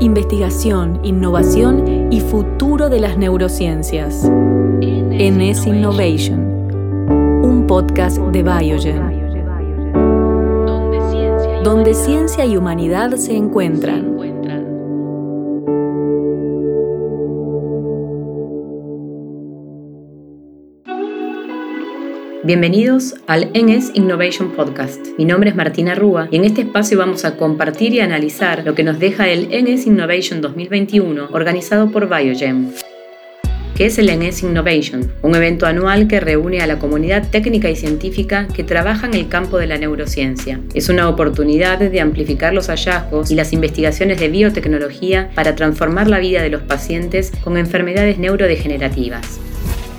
investigación, innovación y futuro de las neurociencias. NS Innovation, un podcast de Biogen, donde ciencia y humanidad se encuentran. Bienvenidos al NS Innovation Podcast. Mi nombre es Martina Rúa y en este espacio vamos a compartir y analizar lo que nos deja el NS Innovation 2021 organizado por Biogen. ¿Qué es el NS Innovation? Un evento anual que reúne a la comunidad técnica y científica que trabaja en el campo de la neurociencia. Es una oportunidad de amplificar los hallazgos y las investigaciones de biotecnología para transformar la vida de los pacientes con enfermedades neurodegenerativas.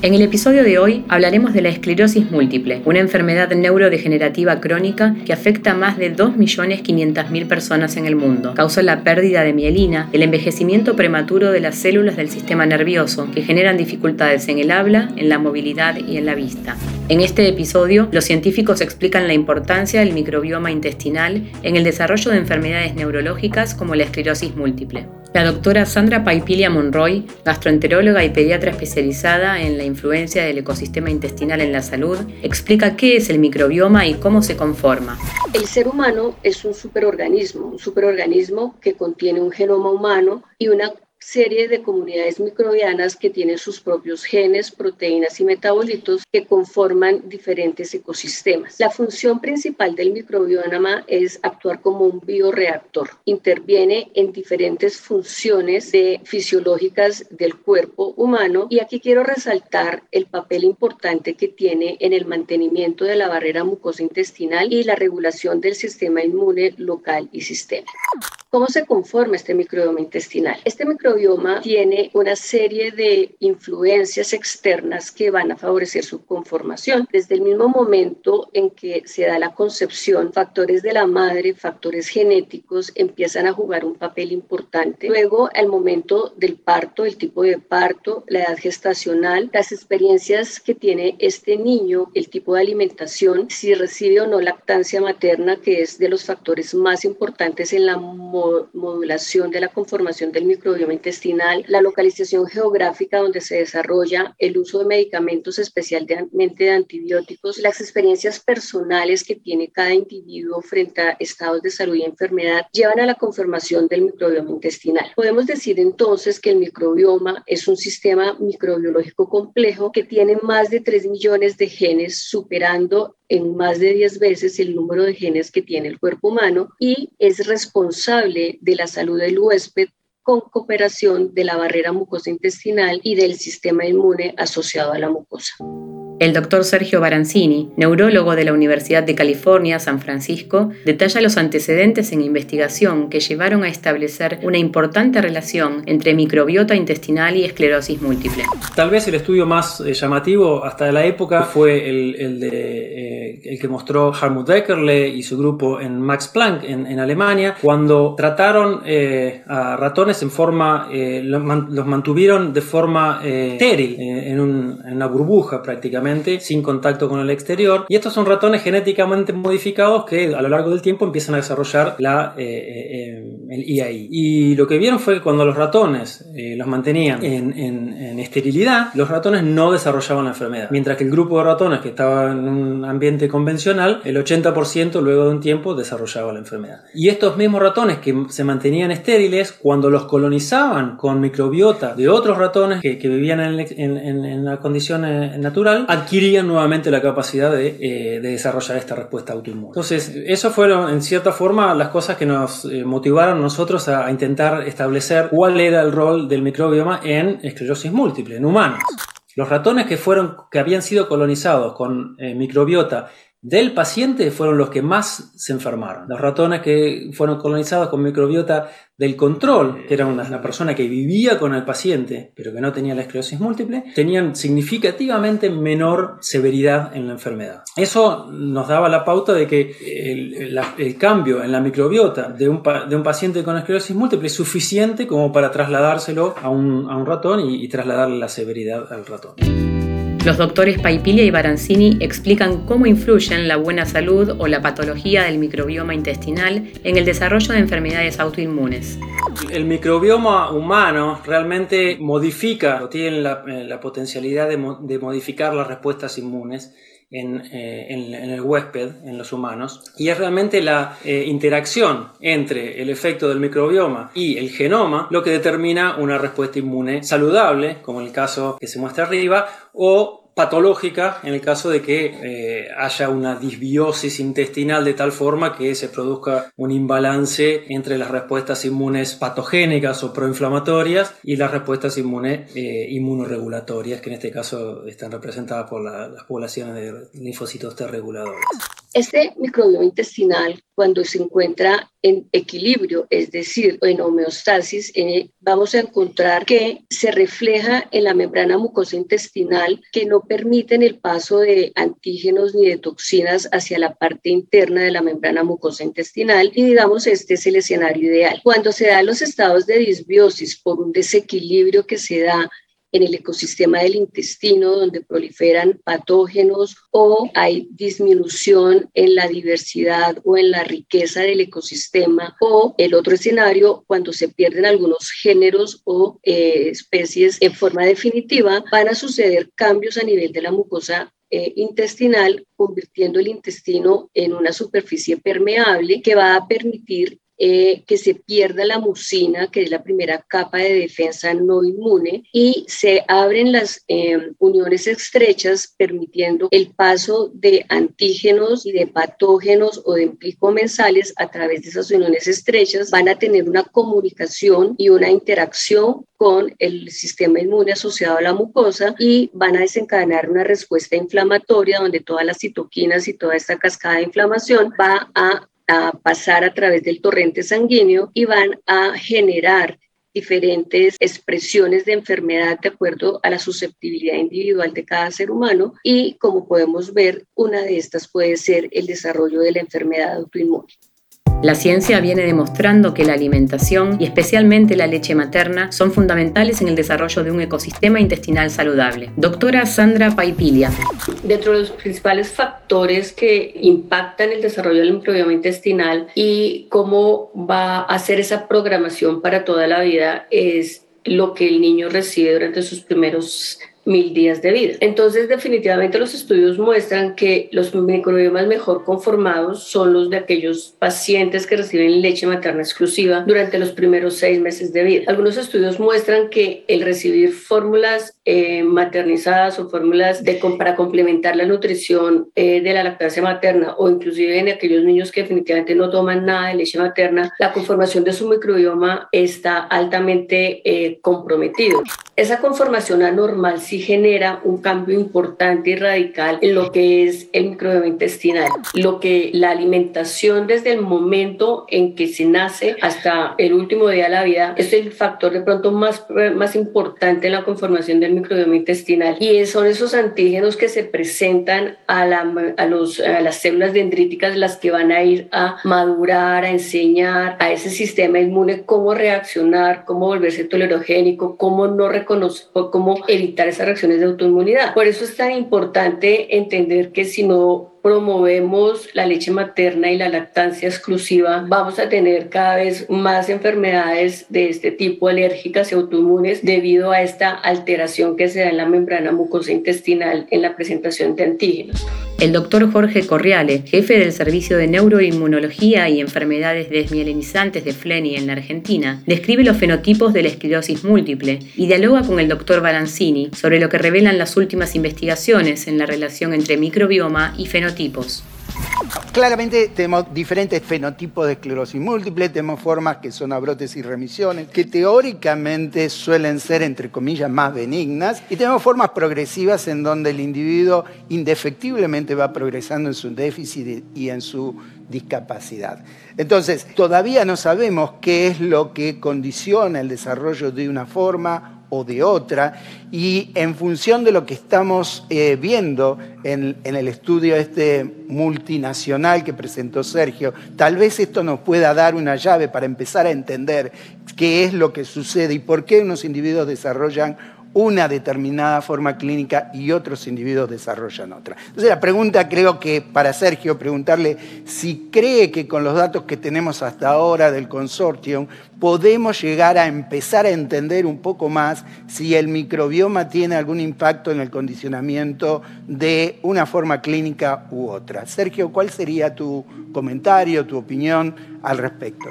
En el episodio de hoy hablaremos de la esclerosis múltiple, una enfermedad neurodegenerativa crónica que afecta a más de 2.500.000 personas en el mundo. Causa la pérdida de mielina, el envejecimiento prematuro de las células del sistema nervioso, que generan dificultades en el habla, en la movilidad y en la vista. En este episodio, los científicos explican la importancia del microbioma intestinal en el desarrollo de enfermedades neurológicas como la esclerosis múltiple. La doctora Sandra Paipilia Monroy, gastroenteróloga y pediatra especializada en la influencia del ecosistema intestinal en la salud, explica qué es el microbioma y cómo se conforma. El ser humano es un superorganismo, un superorganismo que contiene un genoma humano y una serie de comunidades microbianas que tienen sus propios genes, proteínas y metabolitos que conforman diferentes ecosistemas. La función principal del microbioma es actuar como un bioreactor. Interviene en diferentes funciones fisiológicas del cuerpo humano y aquí quiero resaltar el papel importante que tiene en el mantenimiento de la barrera mucosa intestinal y la regulación del sistema inmune local y sistémico. ¿Cómo se conforma este microbioma intestinal? Este microbioma tiene una serie de influencias externas que van a favorecer su conformación. Desde el mismo momento en que se da la concepción, factores de la madre, factores genéticos empiezan a jugar un papel importante. Luego, al momento del parto, el tipo de parto, la edad gestacional, las experiencias que tiene este niño, el tipo de alimentación, si recibe o no lactancia materna, que es de los factores más importantes en la modulación de la conformación del microbioma intestinal, la localización geográfica donde se desarrolla el uso de medicamentos, especialmente de antibióticos, las experiencias personales que tiene cada individuo frente a estados de salud y enfermedad, llevan a la conformación del microbioma intestinal. Podemos decir entonces que el microbioma es un sistema microbiológico complejo que tiene más de 3 millones de genes, superando en más de 10 veces el número de genes que tiene el cuerpo humano y es responsable de la salud del huésped con cooperación de la barrera mucosa intestinal y del sistema inmune asociado a la mucosa. El doctor Sergio Baranzini, neurólogo de la Universidad de California, San Francisco, detalla los antecedentes en investigación que llevaron a establecer una importante relación entre microbiota intestinal y esclerosis múltiple. Tal vez el estudio más eh, llamativo hasta la época fue el, de, eh, el que mostró Harmut Eckerle y su grupo en Max Planck en, Alemania, cuando trataron eh, a ratones en forma, los, mantuvieron de forma estéril, en una burbuja prácticamente sin contacto con el exterior. Y estos son ratones genéticamente modificados que a lo largo del tiempo empiezan a desarrollar la, eh, eh, eh, el IAI. Y lo que vieron fue que cuando los ratones los mantenían en, en, esterilidad, los ratones no desarrollaban la enfermedad. Mientras que el grupo de ratones que estaba en un ambiente convencional, el 80% luego de un tiempo desarrollaba la enfermedad. Y estos mismos ratones que se mantenían estériles, cuando los colonizaban con microbiota de otros ratones que, que vivían en, en, en, la condición natural, adquirían nuevamente la capacidad eh, de, desarrollar esta respuesta autoinmune. Entonces, eso fueron en cierta forma las cosas que nos eh, motivaron nosotros a, intentar establecer cuál era el rol del microbioma en esclerosis múltiple, en humanos. Los ratones que, fueron, que habían sido colonizados con eh, microbiota del paciente fueron los que más se enfermaron. Los ratones que fueron colonizados con microbiota del control, que era una, persona que vivía con el paciente, pero que no tenía la esclerosis múltiple, tenían significativamente menor severidad en la enfermedad. Eso nos daba la pauta de que el, cambio en la microbiota de un, de un, paciente con esclerosis múltiple es suficiente como para trasladárselo a un, ratón y, y trasladarle la severidad al ratón. Los doctores Paipilia y Baranzini explican cómo influyen la buena salud o la patología del microbioma intestinal en el desarrollo de enfermedades autoinmunes. El microbioma humano realmente modifica o tiene la, eh, potencialidad de modificar las respuestas inmunes eh, en, el huésped, en los humanos, y es realmente la eh, interacción entre el efecto del microbioma y el genoma lo que determina una respuesta inmune saludable, como el caso que se muestra arriba, o patológica en el caso de que eh, haya una disbiosis intestinal de tal forma que se produzca un imbalance entre las respuestas inmunes patogénicas o proinflamatorias y las respuestas inmunes eh, inmunoregulatorias, que en este caso están representadas por las poblaciones de linfocitos T reguladores. Este microbioma intestinal, cuando se encuentra en equilibrio, es decir, en homeostasis, eh, vamos a encontrar que se refleja en la membrana mucosa intestinal que no permiten el paso de antígenos ni de toxinas hacia la parte interna de la membrana mucosa intestinal y digamos este es el escenario ideal. Cuando se dan los estados de disbiosis por un desequilibrio que se da en el ecosistema del intestino donde proliferan patógenos o hay disminución en la diversidad o en la riqueza del ecosistema o el otro escenario cuando se pierden algunos géneros o eh, especies en forma definitiva van a suceder cambios a nivel de la mucosa eh, intestinal, convirtiendo el intestino en una superficie permeable que va a permitir eh, que se pierda la mucina, que es la primera capa de defensa no inmune, y se abren las em, uniones estrechas, permitiendo el paso de antígenos y de patógenos o de mensales a través de esas uniones estrechas. Van a tener una comunicación y una interacción con el sistema inmune asociado a la mucosa y van a desencadenar una respuesta inflamatoria donde todas las citoquinas y toda esta cascada de inflamación va a a pasar a través del torrente sanguíneo y van a generar diferentes expresiones de enfermedad de acuerdo a la susceptibilidad individual de cada ser humano y como podemos ver, una de estas puede ser el desarrollo de la enfermedad autoinmune. La ciencia viene demostrando que la alimentación y especialmente la leche materna son fundamentales en el desarrollo de un ecosistema intestinal saludable. Doctora Sandra Paipilia. Dentro de los principales factores que impactan el desarrollo del microbioma intestinal y cómo va a hacer esa programación para toda la vida es lo que el niño recibe durante sus primeros mil días de vida. Entonces, definitivamente los estudios muestran que los microbiomas mejor conformados son los de aquellos pacientes que reciben leche materna exclusiva durante los primeros seis meses de vida. Algunos estudios muestran que el recibir fórmulas eh, maternizadas o fórmulas de, para complementar la nutrición eh, de la lactancia materna o inclusive en aquellos niños que definitivamente no toman nada de leche materna, la conformación de su microbioma está altamente eh, comprometido. Esa conformación anormal sí genera un cambio importante y radical en lo que es el microbioma intestinal, lo que la alimentación desde el momento en que se nace hasta el último día de la vida es el factor de pronto más, más importante en la conformación del microbioma intestinal. Y son esos antígenos que se presentan a, la, a, los, a las células dendríticas las que van a ir a madurar, a enseñar a ese sistema inmune cómo reaccionar, cómo volverse tolerogénico, cómo no reconocer, cómo evitar esas reacciones de autoinmunidad. Por eso es tan importante entender que si no promovemos la leche materna y la lactancia exclusiva, vamos a tener cada vez más enfermedades de este tipo alérgicas y autoinmunes debido a esta alteración que se da en la membrana mucosa intestinal en la presentación de antígenos. El doctor Jorge Corriale, jefe del Servicio de Neuroinmunología y Enfermedades Desmielinizantes de FLENI en la Argentina, describe los fenotipos de la esclerosis múltiple y dialoga con el doctor Balanzini sobre lo que revelan las últimas investigaciones en la relación entre microbioma y Claramente tenemos diferentes fenotipos de esclerosis múltiple, tenemos formas que son abrotes y remisiones, que teóricamente suelen ser, entre comillas, más benignas, y tenemos formas progresivas en donde el individuo indefectiblemente va progresando en su déficit y en su discapacidad. Entonces, todavía no sabemos qué es lo que condiciona el desarrollo de una forma o de otra, y en función de lo que estamos eh, viendo en, el estudio este multinacional que presentó Sergio, tal vez esto nos pueda dar una llave para empezar a entender qué es lo que sucede y por qué unos individuos desarrollan una determinada forma clínica y otros individuos desarrollan otra. Entonces la pregunta creo que para Sergio, preguntarle si cree que con los datos que tenemos hasta ahora del consortium podemos llegar a empezar a entender un poco más si el microbioma tiene algún impacto en el condicionamiento de una forma clínica u otra. Sergio, ¿cuál sería tu comentario, tu opinión al respecto?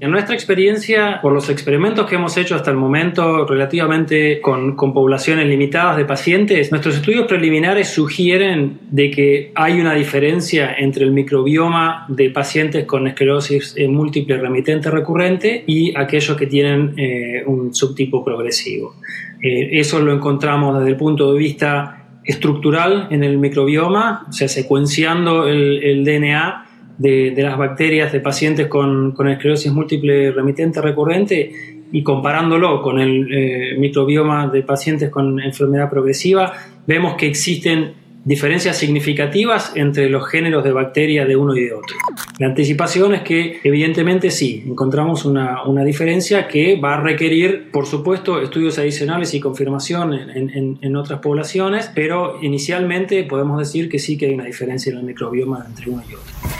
En nuestra experiencia, por los experimentos que hemos hecho hasta el momento relativamente con, poblaciones limitadas de pacientes, nuestros estudios preliminares sugieren de que hay una diferencia entre el microbioma de pacientes con esclerosis múltiple remitente recurrente y aquellos que tienen eh, un subtipo progresivo. Eh, eso lo encontramos desde el punto de vista estructural en el microbioma, o sea, secuenciando el DNA de, las bacterias de pacientes con, esclerosis múltiple remitente recurrente y comparándolo con el eh, microbioma de pacientes con enfermedad progresiva, vemos que existen diferencias significativas entre los géneros de bacteria de uno y de otro. La anticipación es que evidentemente sí, encontramos una, una diferencia que va a requerir, por supuesto, estudios adicionales y confirmación en, en, otras poblaciones, pero inicialmente podemos decir que sí que hay una diferencia en el microbioma entre uno y otro.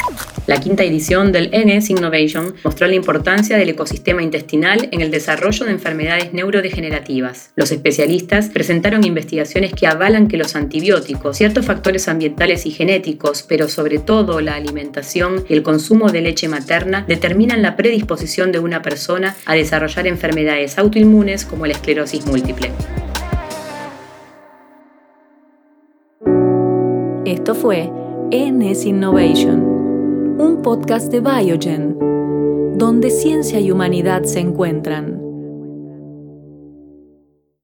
La quinta edición del NS Innovation mostró la importancia del ecosistema intestinal en el desarrollo de enfermedades neurodegenerativas. Los especialistas presentaron investigaciones que avalan que los antibióticos, ciertos factores ambientales y genéticos, pero sobre todo la alimentación y el consumo de leche materna, determinan la predisposición de una persona a desarrollar enfermedades autoinmunes como la esclerosis múltiple. Esto fue NS Innovation un podcast de Biogen, donde ciencia y humanidad se encuentran.